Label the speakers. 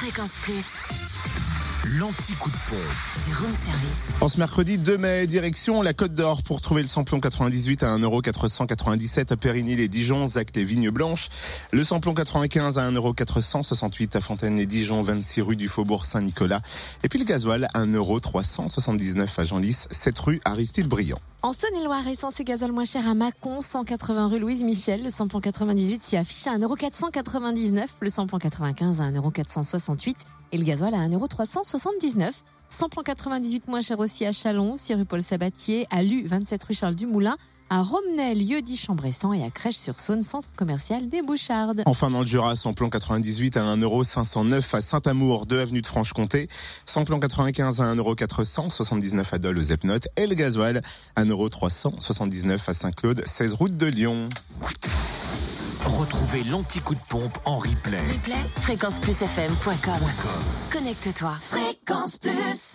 Speaker 1: Fréquence Plus,
Speaker 2: L'anti-coup de pompe.
Speaker 1: du room service.
Speaker 3: En ce mercredi 2 mai, direction la Côte d'Or pour trouver le samplon 98 à 1,497€ à Périgny les Dijon, Zac les Vignes Blanches. Le samplon 95 à 1,468€ à Fontaine les Dijon, 26 rue du Faubourg Saint-Nicolas. Et puis le gasoil à 1,379€ à Genlis, 7 rue Aristide Briand.
Speaker 4: En Saône-et-Loire, essence et gazole moins cher à Mâcon, 180 rue Louise Michel. Le samplon 98 s'y affiche à 1,499€, le samplon 95 à 1,468€ et le gasoil à 1,379€. Samplon 98 moins cher aussi à Chalon, 6 rue Paul Sabatier, à Lu, 27 rue Charles Dumoulin, à Romney, lieu dit Chambressan et à Crèche-sur-Saône, centre commercial des Bouchardes.
Speaker 3: Enfin dans le Jura, samplon 98 à 1,509€ à Saint-Amour, 2 avenue de Franche-Comté. Samplon 95 à 1,479€ à Dole aux Epnotes. Et le gasoil à 1,379€ à Saint-Claude, 16 route de Lyon.
Speaker 2: Retrouvez l'anti-coup de pompe en replay.
Speaker 1: Replay, fréquenceplusfm.com. Connecte-toi. Fréquence Plus.